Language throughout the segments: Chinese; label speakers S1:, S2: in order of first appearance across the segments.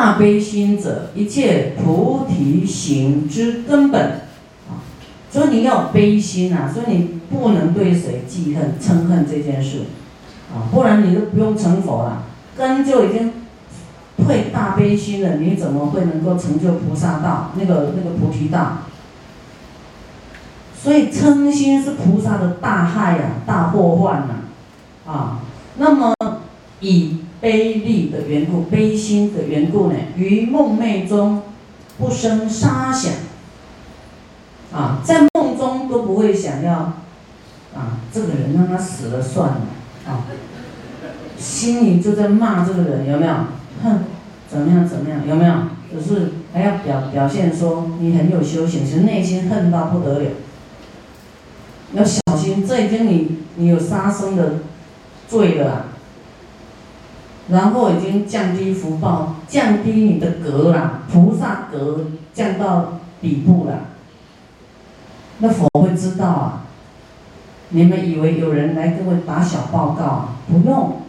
S1: 大悲心者，一切菩提行之根本。啊，所以你要悲心啊，所以你不能对谁记恨、嗔恨这件事，啊，不然你都不用成佛了，根就已经退大悲心了，你怎么会能够成就菩萨道？那个那个菩提道？所以嗔心是菩萨的大害呀，大祸患呐，啊，那么以悲力的缘故，悲心的缘故呢，于梦寐中不生杀想，啊，在梦中都不会想要，啊，这个人让他死了算了，啊，心里就在骂这个人，有没有？哼，怎么样怎么样？有没有？只是还要表表现说你很有修行，其实内心恨到不得了。要小心，这已经你你有杀生的罪了，然后已经降低福报，降低你的格了，菩萨格降到底部了。那佛会知道啊？你们以为有人来跟我打小报告？不用。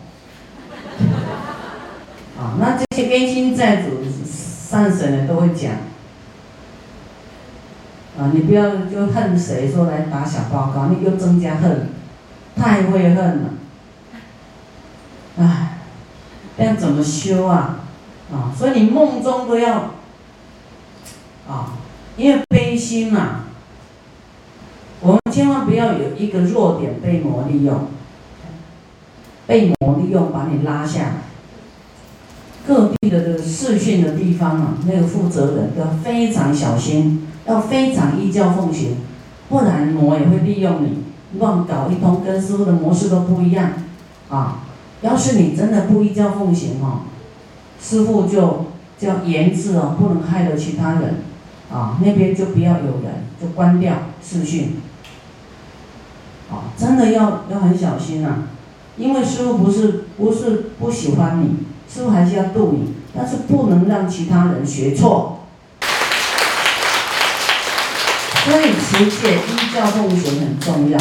S1: 啊，那这些冤亲债主、善神呢都会讲。啊，你不要就恨谁说来打小报告，你又增加恨，太会恨了。唉，这样怎么修啊？啊，所以你梦中都要，啊，因为悲心嘛，我们千万不要有一个弱点被魔利用，被魔利用把你拉下来。各地的这个视讯的地方啊，那个负责人要非常小心。要非常依教奉行，不然魔也会利用你乱搞一通，跟师傅的模式都不一样啊！要是你真的不依教奉行哦，师傅就叫严制哦，不能害了其他人啊，那边就不要有人，就关掉视讯。啊，真的要要很小心啊，因为师傅不是不是不喜欢你，师傅还是要度你，但是不能让其他人学错。所以持戒依教奉行很重要，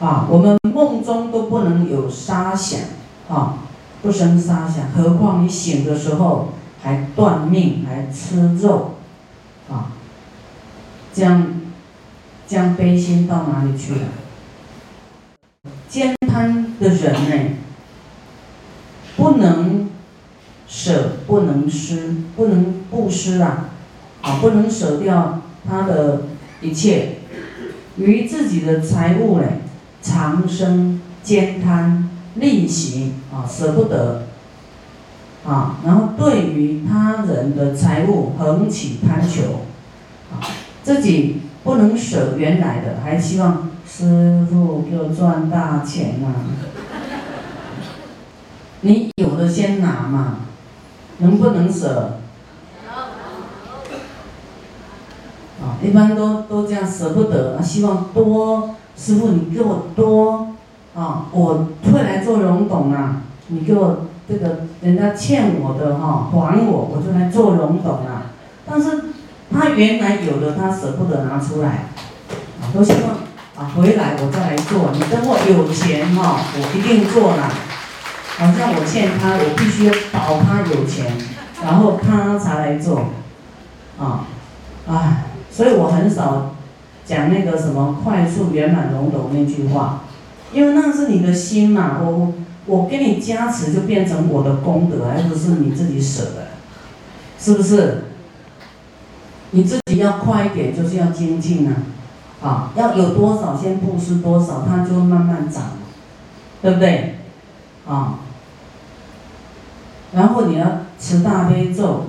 S1: 啊，我们梦中都不能有沙想，啊，不生沙想，何况你醒的时候还断命，还吃肉，啊，这样，这样悲心到哪里去了？兼贪的人呢，不能舍，不能失，不能布施啊，啊，不能舍掉。他的一切，于自己的财物呢，长生兼贪利息啊，舍不得啊，然后对于他人的财物横起贪求啊，自己不能舍原来的，还希望师傅给我赚大钱啊！你有的先拿嘛，能不能舍？啊一般都都这样舍不得，啊希望多师傅你给我多啊，我退来做荣董啊，你给我这个人家欠我的哈还我，我就来做荣董啊。但是他原来有的他舍不得拿出来，啊，都希望啊回来我再来做。你等我有钱哈，我一定做了。好像我欠他，我必须要保他有钱，然后他才来做，啊，唉。所以我很少讲那个什么快速圆满融懂那句话，因为那是你的心嘛，我我给你加持就变成我的功德，而不是你自己舍的，是不是？你自己要快一点，就是要精进啊，啊，要有多少先布施多少，它就慢慢长，对不对？啊，然后你要持大悲咒，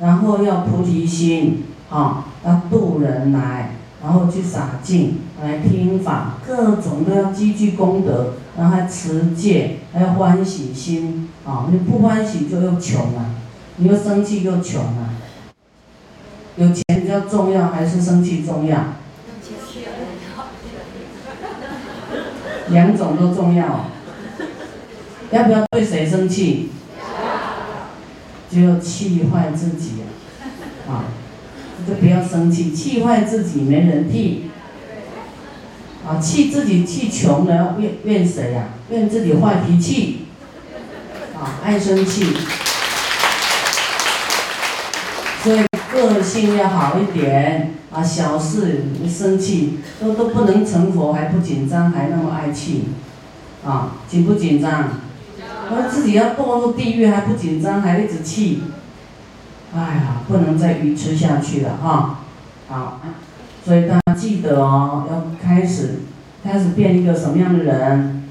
S1: 然后要菩提心。啊，要渡人来，然后去洒净，来听法，各种都要积聚功德，然后还持戒，还要欢喜心。啊，你不欢喜就又穷了，你又生气又穷了。有钱比较重要还是生气重要？两种都重要。要不要对谁生气？就要气坏自己啊。就不要生气，气坏自己没人替，啊，气自己气穷了，怨怨谁呀？怨自己坏脾气，啊，爱生气。所以个性要好一点啊，小事生气都都不能成佛，还不紧张，还那么爱气，啊，紧不紧张？我自己要堕入地狱还不紧张，还一直气，哎呀，不能再愚痴下去了哈，好，所以大家记得哦，要开始开始变一个什么样的人？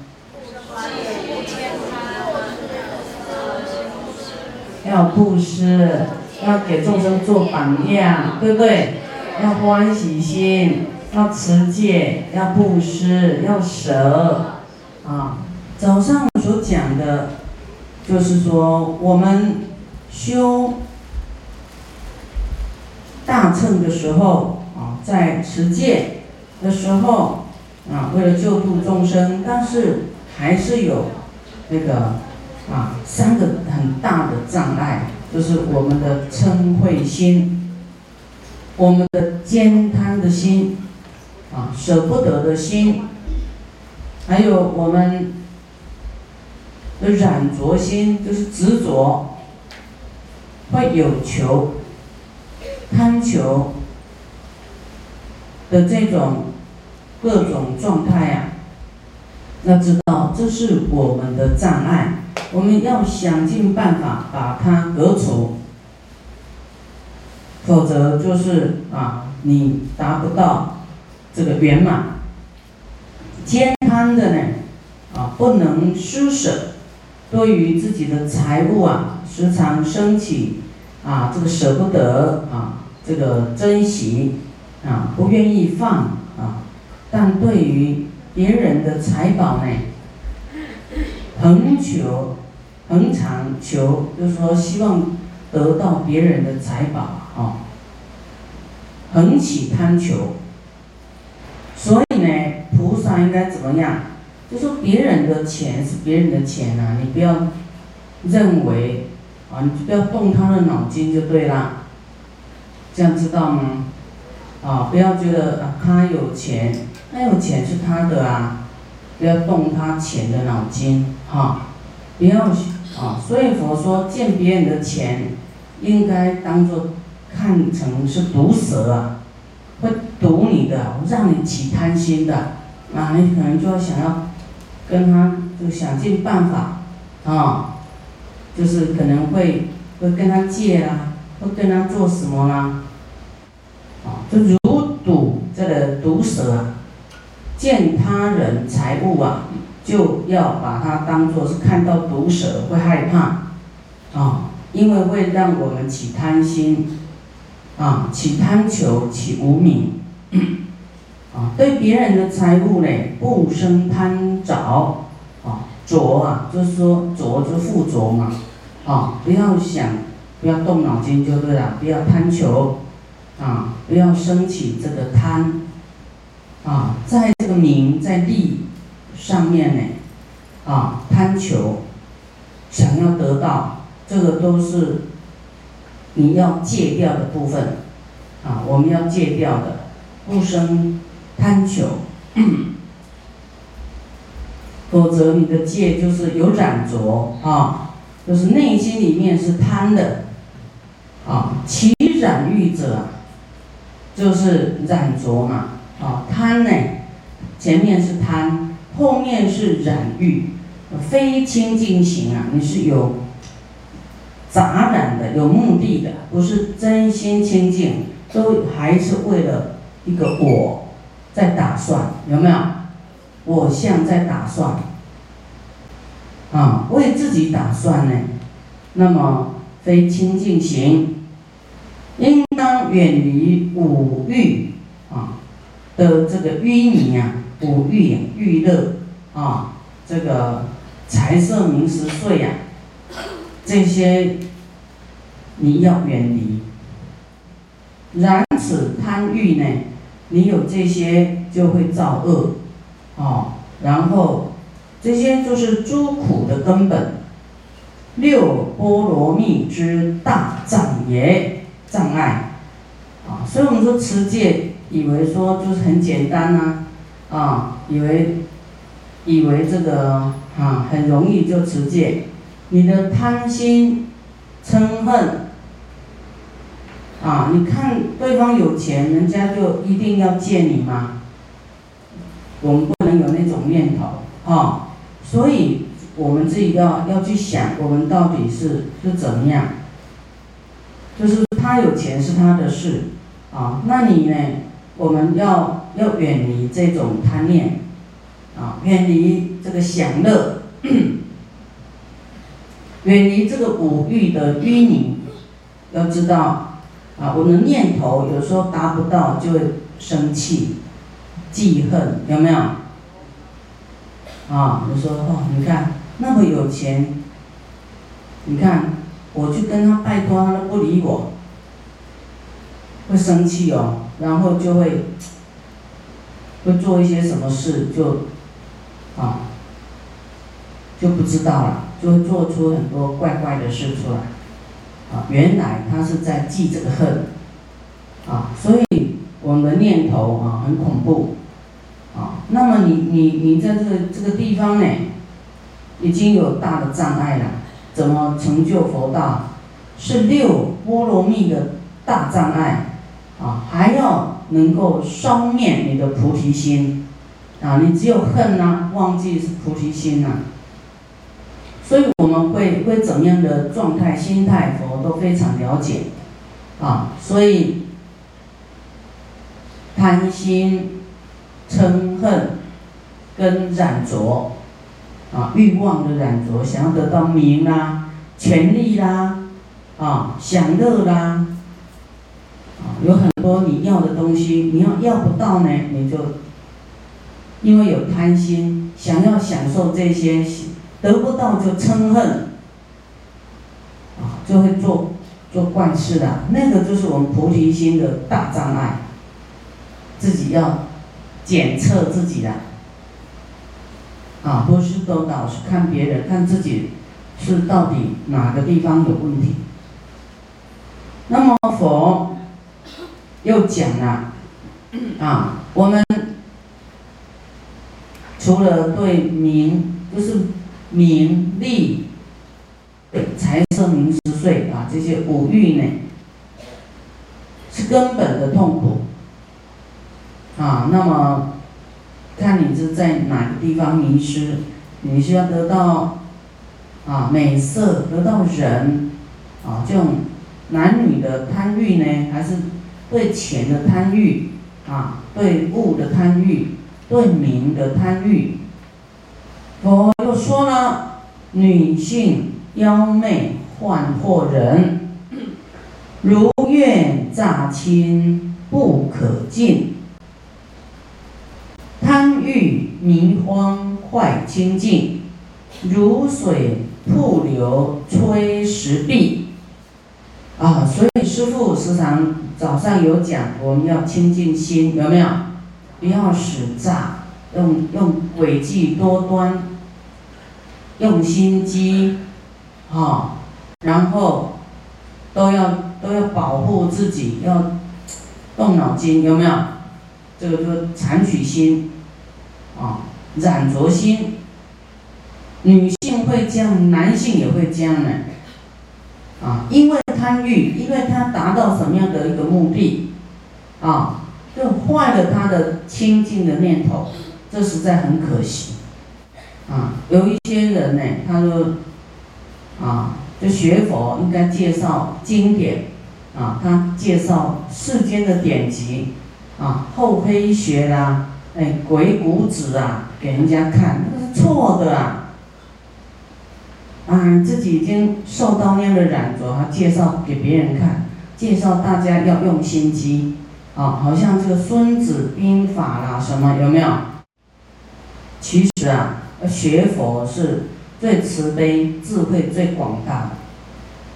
S1: 要布施，要给众生做榜样，对不对？要欢喜心，要持戒，要布施，要舍，啊。早上所讲的，就是说我们修大乘的时候啊，在持戒的时候啊，为了救度众生，但是还是有那个啊三个很大的障碍，就是我们的嗔恚心，我们的兼贪的心，啊舍不得的心，还有我们。的染着心就是执着，会有求、贪求的这种各种状态呀。要知道，这是我们的障碍，我们要想尽办法把它革除，否则就是啊，你达不到这个圆满。兼贪的呢，啊，不能施舍。对于自己的财物啊，时常升起啊，这个舍不得啊，这个珍惜啊，不愿意放啊。但对于别人的财宝呢，恒求、恒常求，就是说希望得到别人的财宝啊，恒起贪求。所以呢，菩萨应该怎么样？就说别人的钱是别人的钱呐，你不要认为啊，你就不要动他的脑筋就对啦，这样知道吗？啊，不要觉得啊他有钱，他有钱是他的啊，不要动他钱的脑筋哈，不要啊。所以佛说见别人的钱，应该当做看成是毒蛇啊，会毒你的，让你起贪心的啊，你可能就要想要。跟他就想尽办法，啊，就是可能会会跟他借啦，会跟他做什么啦，啊，就如赌这个毒蛇啊，见他人财物啊，就要把它当做是看到毒蛇会害怕，啊，因为会让我们起贪心，啊，起贪求，起无名。啊，对别人的财物呢，不生贪着，着啊，就是说着就附着嘛，啊，不要想，不要动脑筋就对了，不要贪求，啊，不要升起这个贪，啊，在这个名在利上面呢，啊，贪求，想要得到，这个都是你要戒掉的部分，啊，我们要戒掉的，不生。贪求，否则你的戒就是有染着啊，就是内心里面是贪的，啊，其染欲者，就是染着嘛，啊，贪呢，前面是贪，后面是染欲，非清净行啊，你是有杂染的，有目的的，不是真心清净，都还是为了一个我。在打算有没有？我像在打算，啊，为自己打算呢。那么非清净行，应当远离五欲啊的这个淤泥啊，五欲啊欲乐啊，这个财色名食睡啊，这些你要远离。然此贪欲呢？你有这些就会造恶，哦，然后这些就是诸苦的根本，六波罗蜜之大障也障碍，啊，所以我们说持戒，以为说就是很简单呐，啊，以为以为这个啊很容易就持戒，你的贪心嗔恨啊，你看对方有钱，人家就一定要借你吗？我们不能有那种念头啊，所以我们自己要要去想，我们到底是是怎么样？就是他有钱是他的事啊，那你呢？我们要要远离这种贪念啊，远离这个享乐，远离这个五欲的淤泥，要知道。啊，我的念头有时候达不到，就会生气、记恨，有没有？啊，我说哦，你看那么有钱，你看我去跟他拜托，他都不理我，会生气哦，然后就会会做一些什么事，就啊就不知道了，就会做出很多怪怪的事出来。啊，原来他是在记这个恨，啊，所以我们的念头啊很恐怖，那么你你你在这个这个地方呢，已经有大的障碍了，怎么成就佛道？是六波罗蜜的大障碍，啊，还要能够烧灭你的菩提心，啊，你只有恨呐，忘记菩提心呐。所以我们会会怎样的状态、心态，佛都非常了解，啊，所以贪心、嗔恨跟染着，啊，欲望的染着，想要得到名啦、权利啦，啊，享乐啦，啊，有很多你要的东西，你要要不到呢，你就因为有贪心，想要享受这些。得不到就嗔恨，啊，就会做做怪事的，那个就是我们菩提心的大障碍，自己要检测自己的，啊，不是都老是看别人，看自己是到底哪个地方有问题。那么佛又讲了，啊，我们除了对名就是。名利、财色名食睡啊，这些五欲呢，是根本的痛苦啊。那么，看你是在哪个地方迷失，你需要得到啊美色，得到人啊这种男女的贪欲呢，还是对钱的贪欲啊，对物的贪欲，对名的贪欲。佛又说了，女性妖媚幻惑人，如愿乍亲不可尽，贪欲迷荒坏清净，如水瀑流摧石壁。啊，所以师父时常早上有讲，我们要清净心，有没有？不要使诈，用用诡计多端。用心机，哈，然后都要都要保护自己，要动脑筋，有没有？这个就残取心，啊，染着心。女性会这样，男性也会这样呢，啊，因为贪欲，因为他达到什么样的一个目的，啊，就坏了他的清净的念头，这实在很可惜。啊，有一些人呢，他说，啊，就学佛应该介绍经典，啊，他介绍世间的典籍，啊，厚黑学啦，哎，鬼谷子啊，给人家看，那是错的啊。啊，自己已经受到那样的染着，他介绍给别人看，介绍大家要用心机，啊，好像这个《孙子兵法》啦什么，有没有？其实啊。学佛是最慈悲、智慧最广大的，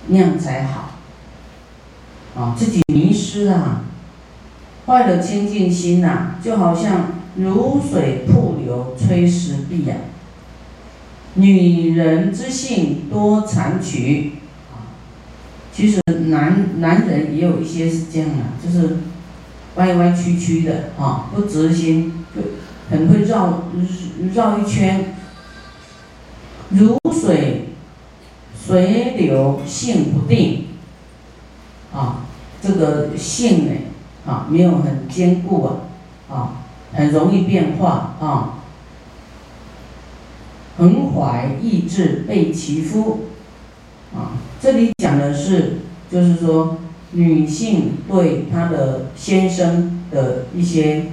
S1: 那样才好。啊，自己迷失啊，坏了清净心呐，就好像如水瀑流摧石壁呀。女人之性多残曲，啊，其实男男人也有一些是这样的，就是歪歪曲曲的啊，不直心，很会绕绕一圈。如水，随流性不定，啊，这个性呢，啊，没有很坚固啊，啊，很容易变化啊。横怀意志被其夫，啊，这里讲的是，就是说女性对她的先生的一些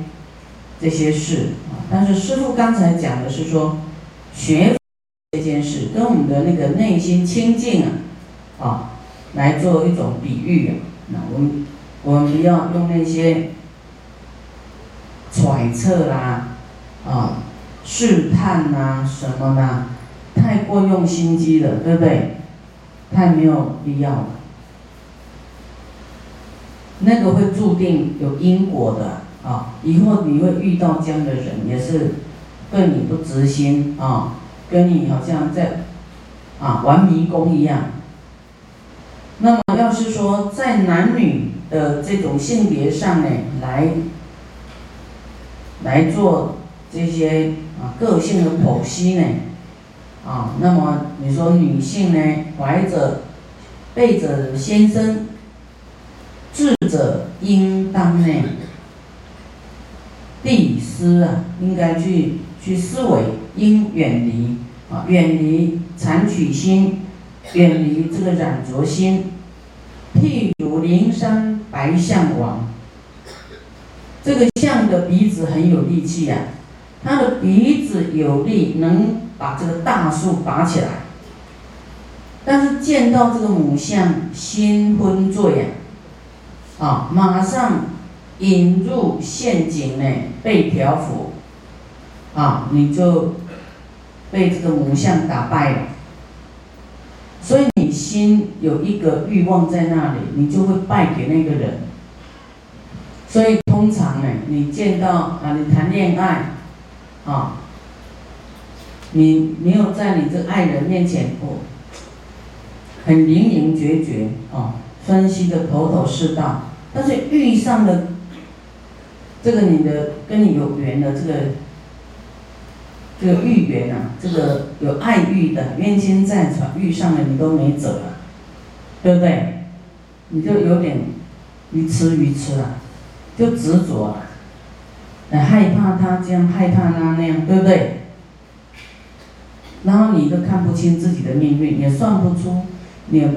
S1: 这些事啊，但是师傅刚才讲的是说学这件事跟我们的那个内心清净啊，啊，来做一种比喻啊，那我们我们不要用那些揣测啦，啊。试探呐，什么呐？太过用心机了，对不对？太没有必要了。那个会注定有因果的啊！以后你会遇到这样的人，也是对你不执心啊，跟你好像在啊玩迷宫一样。那么，要是说在男女的这种性别上呢，来来做这些。啊，个性的剖析呢？啊，那么你说女性呢，怀着背着先生，智者应当呢，地思啊，应该去去思维，应远离啊，远离残取心，远离这个染浊心。譬如灵山白象王，这个象的鼻子很有力气呀。他的鼻子有力，能把这个大树拔起来。但是见到这个母象，心昏醉啊，啊，马上引入陷阱呢，被漂浮，啊，你就被这个母象打败了。所以你心有一个欲望在那里，你就会败给那个人。所以通常呢，你见到啊，你谈恋爱。啊，你没有在你这爱人面前哦，很灵灵决绝啊，分析的头头是道。但是遇上了这个你的跟你有缘的这个这个遇缘啊，这个有爱欲的冤亲债主遇上了你都没辙了，对不对？你就有点愚痴愚痴了，就执着了。害怕他这样，害怕他那样，对不对？然后你都看不清自己的命运，也算不出，你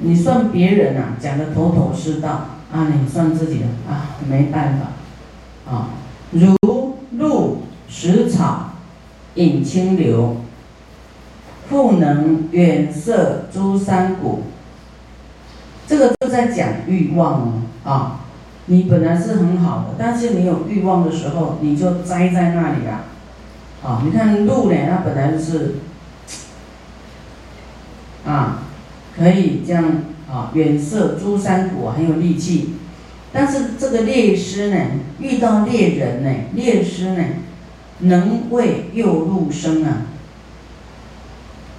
S1: 你算别人啊，讲的头头是道啊，你算自己的啊，没办法啊。如露食草，饮清流，复能远涉诸山谷。这个就在讲欲望哦，啊。你本来是很好的，但是你有欲望的时候，你就栽在那里了。啊，你看鹿呢，它本来就是，啊，可以这样啊，远涉诸山谷，很有力气。但是这个猎师呢，遇到猎人呢，猎师呢，能为诱鹿声啊，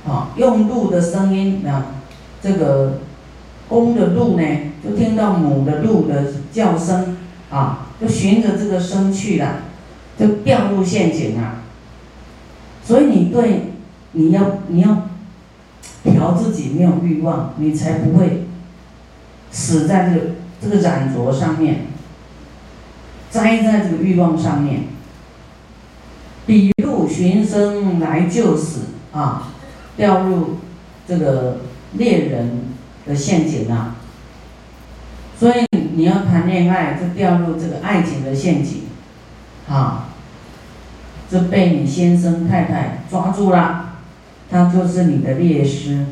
S1: 啊，用鹿的声音啊，这个公的鹿呢。就听到母的鹿的叫声，啊，就循着这个声去了，就掉入陷阱了。所以你对，你要你要调自己没有欲望，你才不会死在这个这个染着上面，栽在这个欲望上面。比鹿寻声来救死啊，掉入这个猎人的陷阱了。所以你要谈恋爱，就掉入这个爱情的陷阱，啊，就被你先生太太抓住了，他就是你的猎师，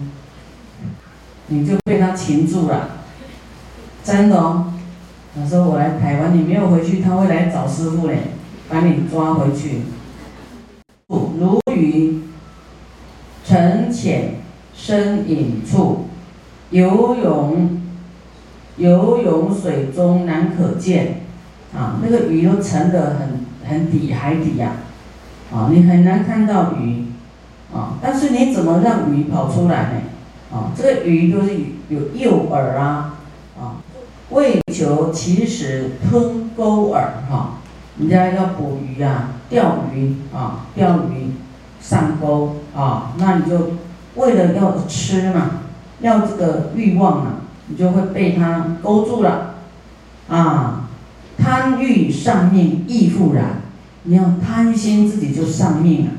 S1: 你就被他擒住了，真的哦。他说我来台湾，你没有回去，他会来找师傅嘞，把你抓回去。如鱼沉潜深隐处，游泳。游泳水中难可见，啊，那个鱼都沉得很很底海底呀，啊，你很难看到鱼，啊，但是你怎么让鱼跑出来呢？啊，这个鱼就是有诱饵啊，啊，为求其实吞钩饵哈，人家要捕鱼啊，钓鱼啊，钓鱼上钩啊，那你就为了要吃嘛，要这个欲望啊。你就会被它勾住了，啊，贪欲上命亦复然。你要贪心，自己就上命了。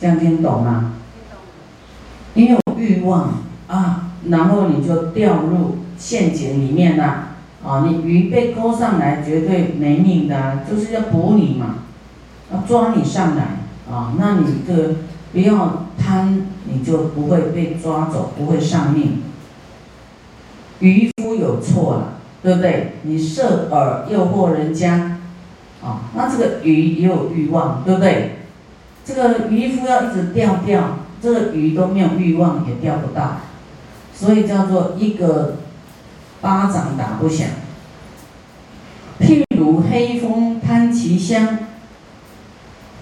S1: 这样听懂吗？你有欲望啊，然后你就掉入陷阱里面了。啊，你鱼被勾上来，绝对没命的，就是要捕你嘛，要抓你上来啊。那你的不要贪，你就不会被抓走，不会上命。渔夫有错了，对不对？你设饵诱惑人家，啊，那这个鱼也有欲望，对不对？这个渔夫要一直钓钓，这个鱼都没有欲望，也钓不到，所以叫做一个。巴掌打不响。譬如黑风贪其香，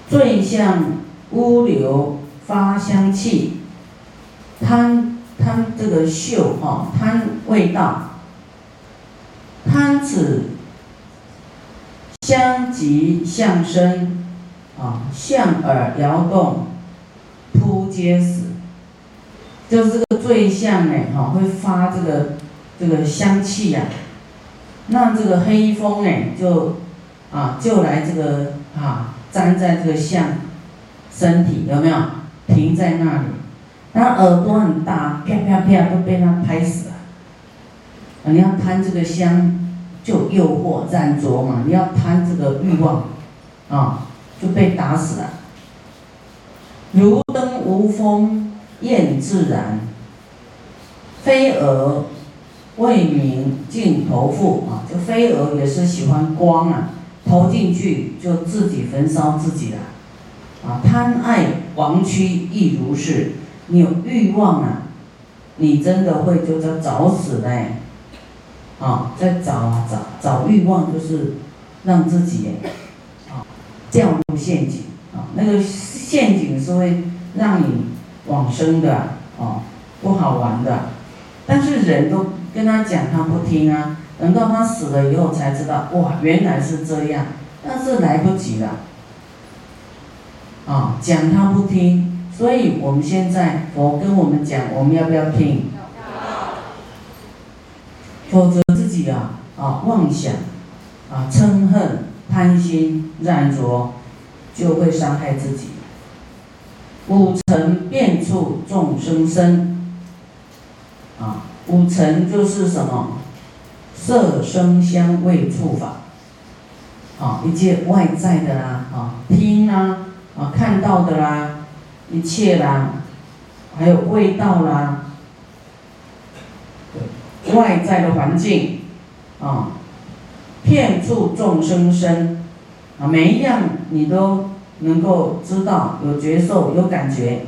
S1: 坠向乌流发香气，贪贪这个嗅哈，贪味道，贪此香即相生，啊，向耳摇动，扑皆死。就是这个坠相呢，哈，会发这个。这个香气呀，那这个黑风哎，就啊就来这个啊粘在这个像身体有没有？停在那里，他耳朵很大，啪啪啪都被他拍死了。你要贪这个香，就诱惑占着嘛。你要贪这个欲望，啊，就被打死了。如灯无风焰自燃，飞蛾。为名尽投腹啊，就飞蛾也是喜欢光啊，投进去就自己焚烧自己了，啊，贪爱亡躯亦如是，你有欲望啊，你真的会就叫找死嘞，啊，在找啊找找欲望就是让自己啊掉入陷阱啊，那个陷阱是会让你往生的啊，不好玩的，但是人都。跟他讲，他不听啊。等到他死了以后才知道，哇，原来是这样，但是来不及了。啊，讲他不听，所以我们现在佛跟我们讲，我们要不要听？否则自己啊啊妄想，啊嗔恨、贪心、染着，就会伤害自己。五尘变处众生生，啊。五尘就是什么？色、声、香、味、触、法，啊，一切外在的啦，啊，听啊，啊，看到的啦，一切啦，还有味道啦，外在的环境，啊，片处众生身，啊，每一样你都能够知道，有觉受，有感觉。